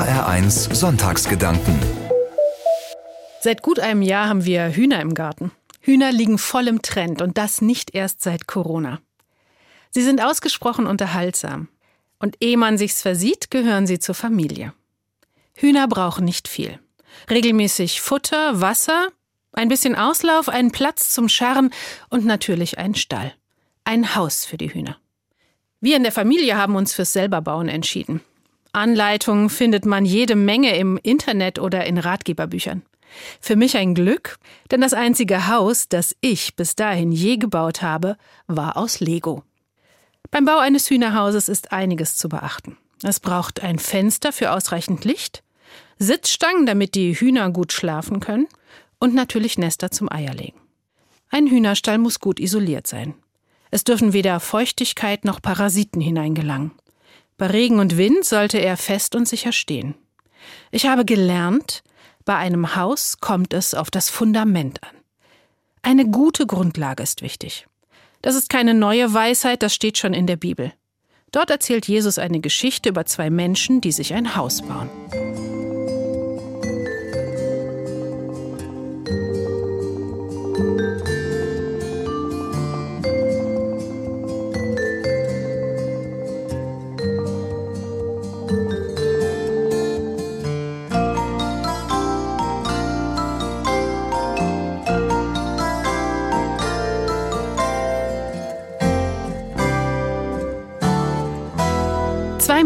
HR1 Sonntagsgedanken. Seit gut einem Jahr haben wir Hühner im Garten. Hühner liegen voll im Trend und das nicht erst seit Corona. Sie sind ausgesprochen unterhaltsam. Und ehe man sich's versieht, gehören sie zur Familie. Hühner brauchen nicht viel. Regelmäßig Futter, Wasser, ein bisschen Auslauf, einen Platz zum Scharren und natürlich einen Stall. Ein Haus für die Hühner. Wir in der Familie haben uns fürs Selberbauen entschieden. Anleitungen findet man jede Menge im Internet oder in Ratgeberbüchern. Für mich ein Glück, denn das einzige Haus, das ich bis dahin je gebaut habe, war aus Lego. Beim Bau eines Hühnerhauses ist einiges zu beachten. Es braucht ein Fenster für ausreichend Licht, Sitzstangen, damit die Hühner gut schlafen können und natürlich Nester zum Eierlegen. Ein Hühnerstall muss gut isoliert sein. Es dürfen weder Feuchtigkeit noch Parasiten hineingelangen. Bei Regen und Wind sollte er fest und sicher stehen. Ich habe gelernt, bei einem Haus kommt es auf das Fundament an. Eine gute Grundlage ist wichtig. Das ist keine neue Weisheit, das steht schon in der Bibel. Dort erzählt Jesus eine Geschichte über zwei Menschen, die sich ein Haus bauen.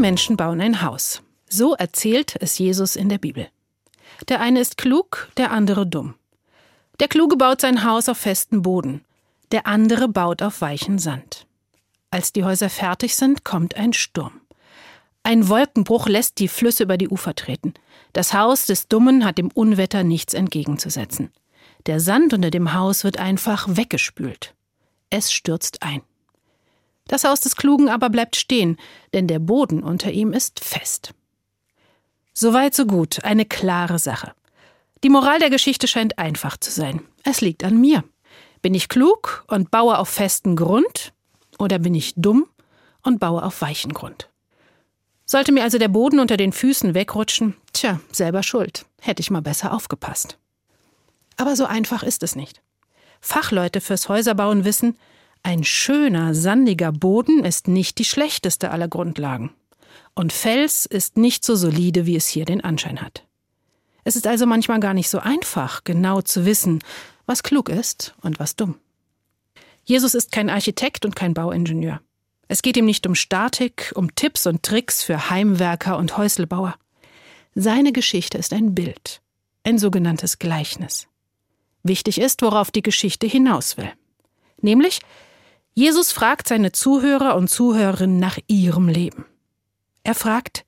Menschen bauen ein Haus. So erzählt es Jesus in der Bibel. Der eine ist klug, der andere dumm. Der Kluge baut sein Haus auf festen Boden, der andere baut auf weichen Sand. Als die Häuser fertig sind, kommt ein Sturm. Ein Wolkenbruch lässt die Flüsse über die Ufer treten. Das Haus des Dummen hat dem Unwetter nichts entgegenzusetzen. Der Sand unter dem Haus wird einfach weggespült. Es stürzt ein. Das Haus des Klugen aber bleibt stehen, denn der Boden unter ihm ist fest. Soweit so gut, eine klare Sache. Die Moral der Geschichte scheint einfach zu sein. Es liegt an mir. Bin ich klug und baue auf festen Grund oder bin ich dumm und baue auf weichen Grund? Sollte mir also der Boden unter den Füßen wegrutschen, tja, selber schuld. Hätte ich mal besser aufgepasst. Aber so einfach ist es nicht. Fachleute fürs Häuserbauen wissen, ein schöner, sandiger Boden ist nicht die schlechteste aller Grundlagen. Und Fels ist nicht so solide, wie es hier den Anschein hat. Es ist also manchmal gar nicht so einfach, genau zu wissen, was klug ist und was dumm. Jesus ist kein Architekt und kein Bauingenieur. Es geht ihm nicht um Statik, um Tipps und Tricks für Heimwerker und Häuselbauer. Seine Geschichte ist ein Bild, ein sogenanntes Gleichnis. Wichtig ist, worauf die Geschichte hinaus will. Nämlich, Jesus fragt seine Zuhörer und Zuhörerinnen nach ihrem Leben. Er fragt,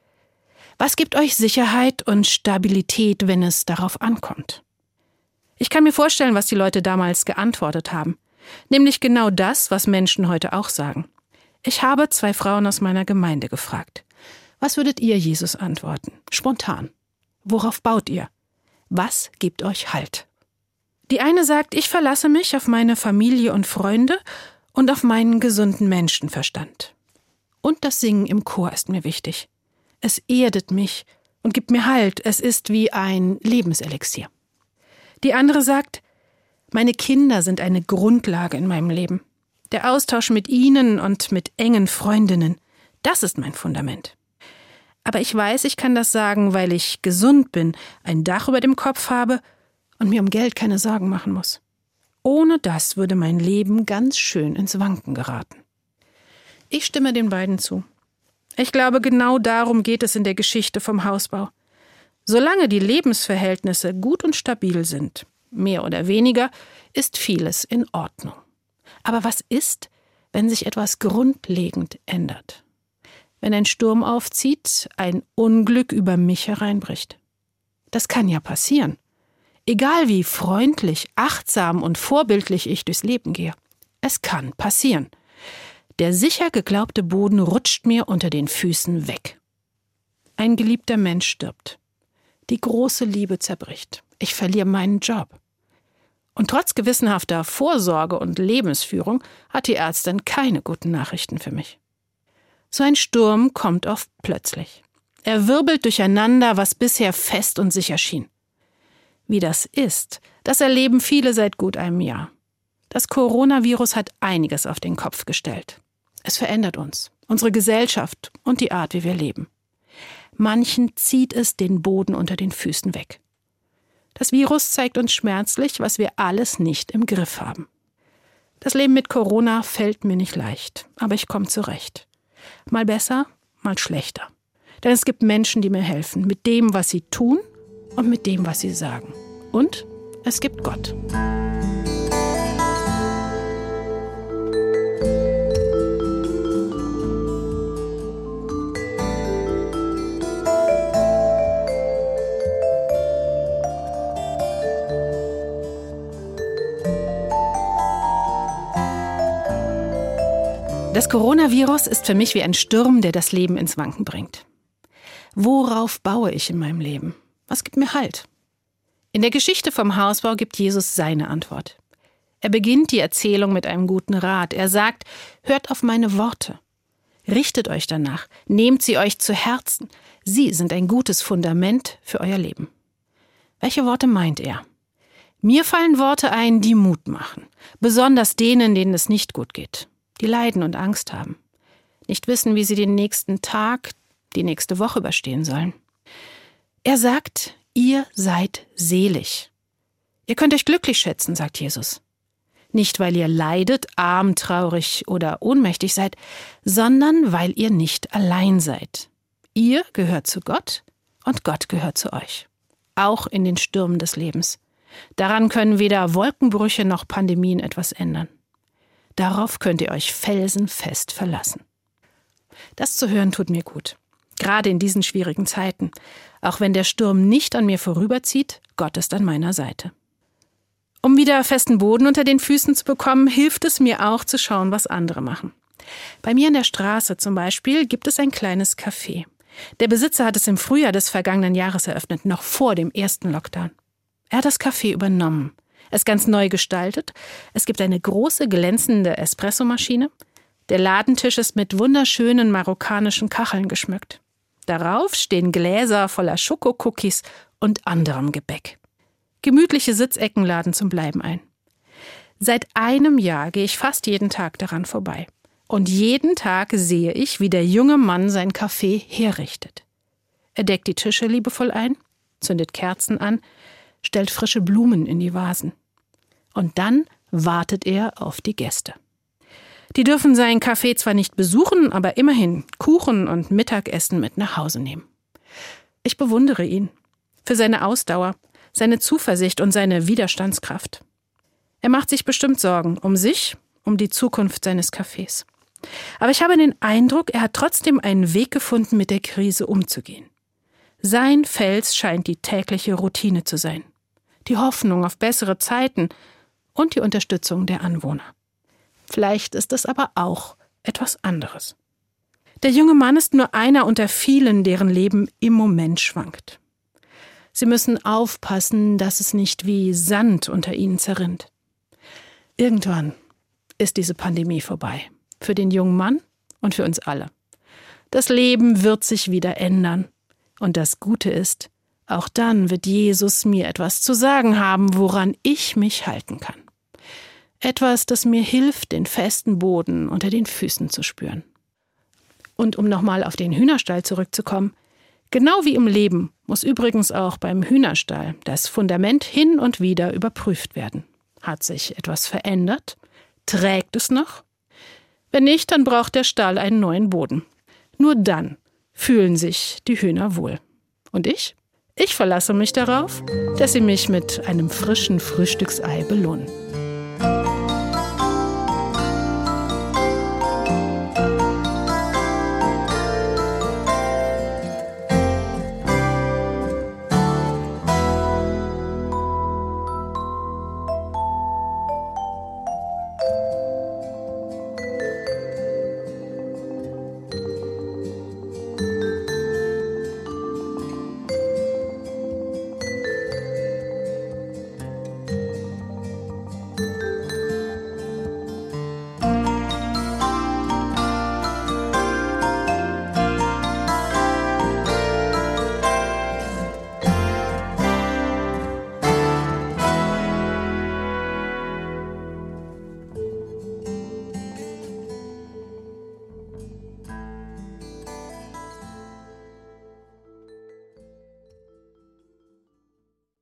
was gibt euch Sicherheit und Stabilität, wenn es darauf ankommt? Ich kann mir vorstellen, was die Leute damals geantwortet haben. Nämlich genau das, was Menschen heute auch sagen. Ich habe zwei Frauen aus meiner Gemeinde gefragt. Was würdet ihr Jesus antworten? Spontan. Worauf baut ihr? Was gibt euch Halt? Die eine sagt, ich verlasse mich auf meine Familie und Freunde und auf meinen gesunden Menschenverstand. Und das Singen im Chor ist mir wichtig. Es erdet mich und gibt mir Halt, es ist wie ein Lebenselixier. Die andere sagt, meine Kinder sind eine Grundlage in meinem Leben. Der Austausch mit ihnen und mit engen Freundinnen, das ist mein Fundament. Aber ich weiß, ich kann das sagen, weil ich gesund bin, ein Dach über dem Kopf habe und mir um Geld keine Sorgen machen muss. Ohne das würde mein Leben ganz schön ins Wanken geraten. Ich stimme den beiden zu. Ich glaube, genau darum geht es in der Geschichte vom Hausbau. Solange die Lebensverhältnisse gut und stabil sind, mehr oder weniger, ist vieles in Ordnung. Aber was ist, wenn sich etwas grundlegend ändert? Wenn ein Sturm aufzieht, ein Unglück über mich hereinbricht? Das kann ja passieren. Egal wie freundlich, achtsam und vorbildlich ich durchs Leben gehe. Es kann passieren. Der sicher geglaubte Boden rutscht mir unter den Füßen weg. Ein geliebter Mensch stirbt. Die große Liebe zerbricht. Ich verliere meinen Job. Und trotz gewissenhafter Vorsorge und Lebensführung hat die Ärztin keine guten Nachrichten für mich. So ein Sturm kommt oft plötzlich. Er wirbelt durcheinander, was bisher fest und sicher schien. Wie das ist, das erleben viele seit gut einem Jahr. Das Coronavirus hat einiges auf den Kopf gestellt. Es verändert uns, unsere Gesellschaft und die Art, wie wir leben. Manchen zieht es den Boden unter den Füßen weg. Das Virus zeigt uns schmerzlich, was wir alles nicht im Griff haben. Das Leben mit Corona fällt mir nicht leicht, aber ich komme zurecht. Mal besser, mal schlechter. Denn es gibt Menschen, die mir helfen, mit dem, was sie tun und mit dem, was sie sagen. Und es gibt Gott. Das Coronavirus ist für mich wie ein Sturm, der das Leben ins Wanken bringt. Worauf baue ich in meinem Leben? Was gibt mir Halt? In der Geschichte vom Hausbau gibt Jesus seine Antwort. Er beginnt die Erzählung mit einem guten Rat. Er sagt, hört auf meine Worte. Richtet euch danach, nehmt sie euch zu Herzen. Sie sind ein gutes Fundament für euer Leben. Welche Worte meint er? Mir fallen Worte ein, die Mut machen, besonders denen, denen es nicht gut geht die leiden und Angst haben, nicht wissen, wie sie den nächsten Tag, die nächste Woche überstehen sollen. Er sagt, ihr seid selig. Ihr könnt euch glücklich schätzen, sagt Jesus. Nicht, weil ihr leidet, arm, traurig oder ohnmächtig seid, sondern weil ihr nicht allein seid. Ihr gehört zu Gott und Gott gehört zu euch. Auch in den Stürmen des Lebens. Daran können weder Wolkenbrüche noch Pandemien etwas ändern. Darauf könnt ihr euch felsenfest verlassen. Das zu hören tut mir gut. Gerade in diesen schwierigen Zeiten. Auch wenn der Sturm nicht an mir vorüberzieht, Gott ist an meiner Seite. Um wieder festen Boden unter den Füßen zu bekommen, hilft es mir auch zu schauen, was andere machen. Bei mir in der Straße zum Beispiel gibt es ein kleines Café. Der Besitzer hat es im Frühjahr des vergangenen Jahres eröffnet, noch vor dem ersten Lockdown. Er hat das Café übernommen. Es ganz neu gestaltet. Es gibt eine große glänzende Espressomaschine. Der Ladentisch ist mit wunderschönen marokkanischen Kacheln geschmückt. Darauf stehen Gläser voller Schokokookies und anderem Gebäck. Gemütliche Sitzecken laden zum Bleiben ein. Seit einem Jahr gehe ich fast jeden Tag daran vorbei. Und jeden Tag sehe ich, wie der junge Mann sein Kaffee herrichtet. Er deckt die Tische liebevoll ein, zündet Kerzen an, stellt frische Blumen in die Vasen. Und dann wartet er auf die Gäste. Die dürfen seinen Kaffee zwar nicht besuchen, aber immerhin Kuchen und Mittagessen mit nach Hause nehmen. Ich bewundere ihn für seine Ausdauer, seine Zuversicht und seine Widerstandskraft. Er macht sich bestimmt Sorgen um sich, um die Zukunft seines Cafés. Aber ich habe den Eindruck, er hat trotzdem einen Weg gefunden, mit der Krise umzugehen. Sein Fels scheint die tägliche Routine zu sein die Hoffnung auf bessere Zeiten und die Unterstützung der Anwohner. Vielleicht ist es aber auch etwas anderes. Der junge Mann ist nur einer unter vielen, deren Leben im Moment schwankt. Sie müssen aufpassen, dass es nicht wie Sand unter ihnen zerrinnt. Irgendwann ist diese Pandemie vorbei. Für den jungen Mann und für uns alle. Das Leben wird sich wieder ändern. Und das Gute ist, auch dann wird Jesus mir etwas zu sagen haben, woran ich mich halten kann. Etwas, das mir hilft, den festen Boden unter den Füßen zu spüren. Und um nochmal auf den Hühnerstall zurückzukommen, genau wie im Leben muss übrigens auch beim Hühnerstall das Fundament hin und wieder überprüft werden. Hat sich etwas verändert? Trägt es noch? Wenn nicht, dann braucht der Stall einen neuen Boden. Nur dann fühlen sich die Hühner wohl. Und ich? Ich verlasse mich darauf, dass Sie mich mit einem frischen Frühstücksei belohnen.